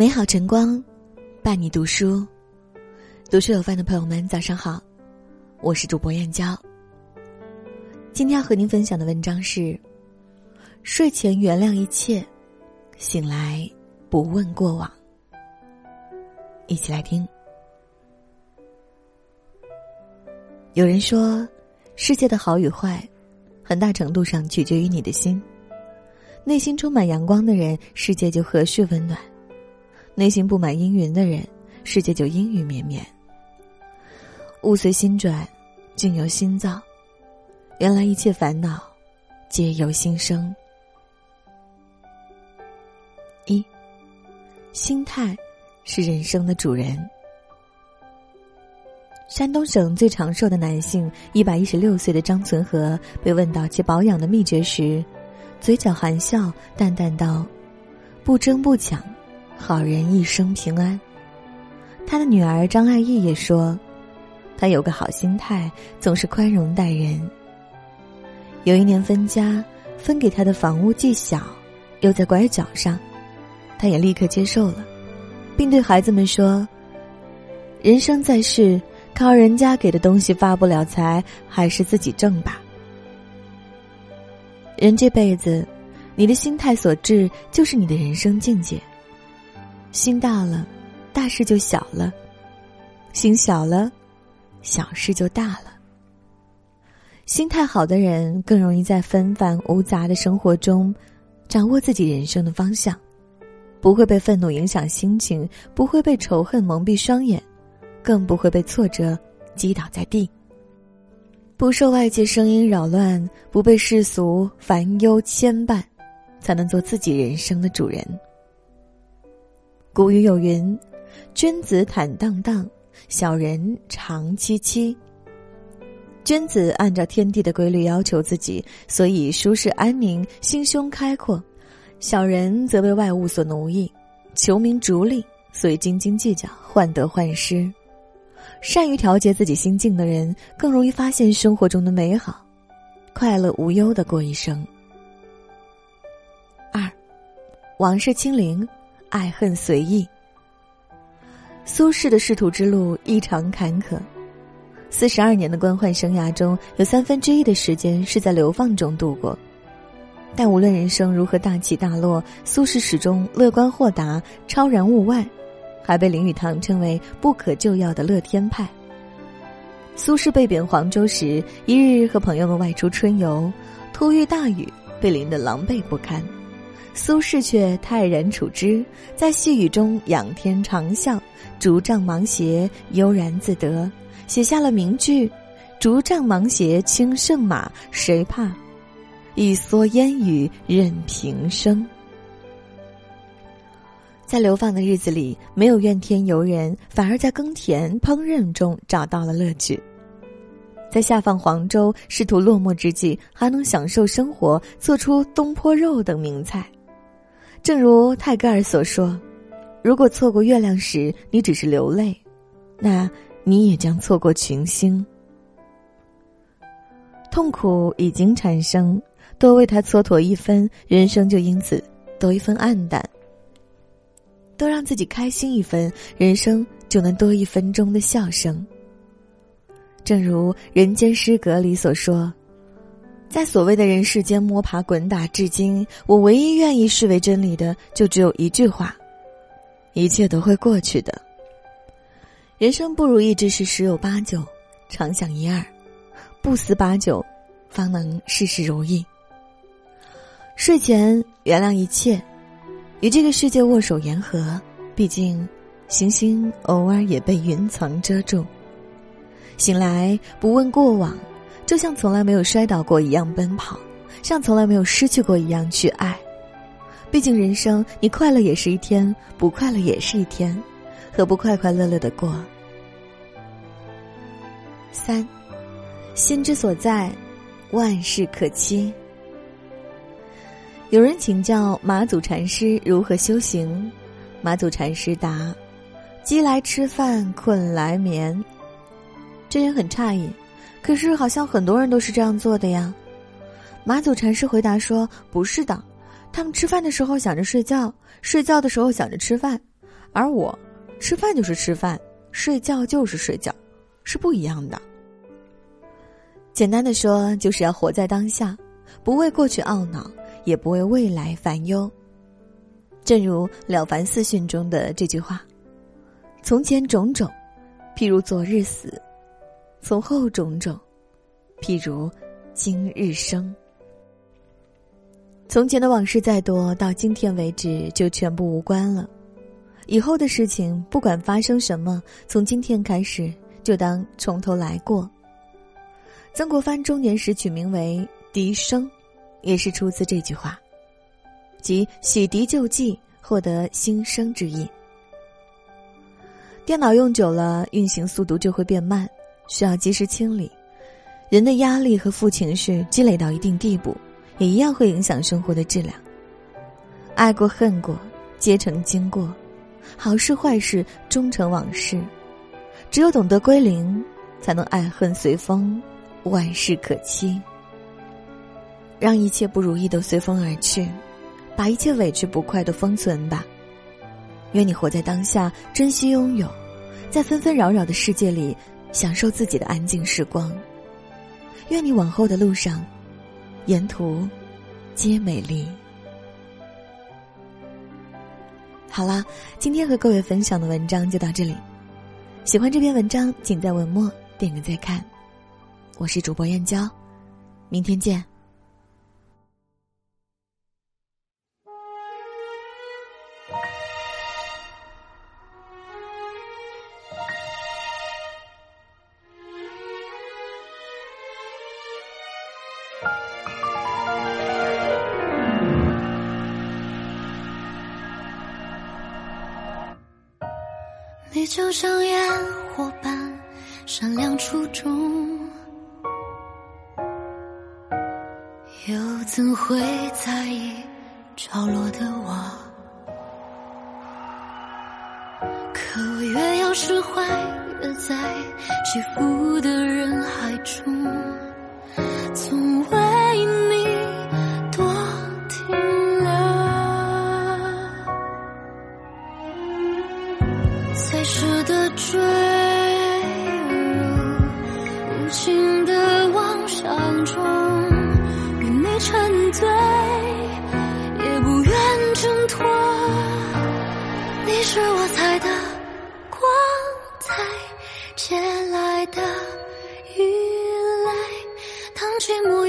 美好晨光，伴你读书。读书有范的朋友们，早上好，我是主播燕娇。今天要和您分享的文章是：睡前原谅一切，醒来不问过往。一起来听。有人说，世界的好与坏，很大程度上取决于你的心。内心充满阳光的人，世界就和煦温暖。内心布满阴云的人，世界就阴雨绵绵。物随心转，境由心造。原来一切烦恼，皆由心生。一，心态是人生的主人。山东省最长寿的男性，一百一十六岁的张存和，被问到其保养的秘诀时，嘴角含笑，淡淡道：“不争不抢。”好人一生平安。他的女儿张爱义也说：“他有个好心态，总是宽容待人。”有一年分家，分给他的房屋既小，又在拐角上，他也立刻接受了，并对孩子们说：“人生在世，靠人家给的东西发不了财，还是自己挣吧。人这辈子，你的心态所致，就是你的人生境界。”心大了，大事就小了；心小了，小事就大了。心态好的人更容易在纷繁芜杂的生活中，掌握自己人生的方向，不会被愤怒影响心情，不会被仇恨蒙蔽双眼，更不会被挫折击倒在地。不受外界声音扰乱，不被世俗烦忧牵绊，才能做自己人生的主人。古语有云：“君子坦荡荡，小人长戚戚。”君子按照天地的规律要求自己，所以舒适安宁，心胸开阔；小人则被外物所奴役，求名逐利，所以斤斤计较，患得患失。善于调节自己心境的人，更容易发现生活中的美好，快乐无忧的过一生。二，往事清零。爱恨随意。苏轼的仕途之路异常坎坷，四十二年的官宦生涯中有三分之一的时间是在流放中度过。但无论人生如何大起大落，苏轼始终乐观豁达，超然物外，还被林语堂称为不可救药的乐天派。苏轼被贬黄州时，一日和朋友们外出春游，突遇大雨，被淋得狼狈不堪。苏轼却泰然处之，在细雨中仰天长啸，竹杖芒鞋悠然自得，写下了名句：“竹杖芒鞋轻胜马，谁怕？一蓑烟雨任平生。”在流放的日子里，没有怨天尤人，反而在耕田烹饪中找到了乐趣。在下放黄州，仕途落寞之际，还能享受生活，做出东坡肉等名菜。正如泰戈尔所说：“如果错过月亮时你只是流泪，那你也将错过群星。痛苦已经产生，多为他蹉跎一分，人生就因此多一分暗淡；多让自己开心一分，人生就能多一分钟的笑声。”正如《人间失格》里所说。在所谓的人世间摸爬滚打至今，我唯一愿意视为真理的，就只有一句话：一切都会过去的。人生不如意之事十有八九，常想一二，不思八九，方能事事如意。睡前原谅一切，与这个世界握手言和。毕竟，星星偶尔也被云层遮住。醒来不问过往。就像从来没有摔倒过一样奔跑，像从来没有失去过一样去爱。毕竟人生，你快乐也是一天，不快乐也是一天，何不快快乐乐的过？三，心之所在，万事可期。有人请教马祖禅师如何修行，马祖禅师答：“饥来吃饭，困来眠。”这人很诧异。可是，好像很多人都是这样做的呀。马祖禅师回答说：“不是的，他们吃饭的时候想着睡觉，睡觉的时候想着吃饭，而我，吃饭就是吃饭，睡觉就是睡觉，是不一样的。简单的说，就是要活在当下，不为过去懊恼，也不为未来烦忧。正如《了凡四训》中的这句话：“从前种种，譬如昨日死；从后种种，譬如今日生。”从前的往事再多，到今天为止就全部无关了。以后的事情，不管发生什么，从今天开始就当从头来过。曾国藩中年时取名为“笛声”，也是出自这句话，即洗涤旧迹，获得新生之意。电脑用久了，运行速度就会变慢，需要及时清理。人的压力和负情绪积累到一定地步。也一样会影响生活的质量。爱过恨过，皆成经过，好事坏事终成往事。只有懂得归零，才能爱恨随风，万事可期。让一切不如意都随风而去，把一切委屈不快都封存吧。愿你活在当下，珍惜拥有，在纷纷扰扰的世界里，享受自己的安静时光。愿你往后的路上。沿途皆美丽。好啦，今天和各位分享的文章就到这里。喜欢这篇文章，请在文末点个再看。我是主播燕娇，明天见。你就像烟火般闪亮出众，又怎会在意着落的我？可我越要释怀，越在起伏的人海暗中，与你沉醉，也不愿挣脱。你是我采的光彩，借来的依赖，当寂寞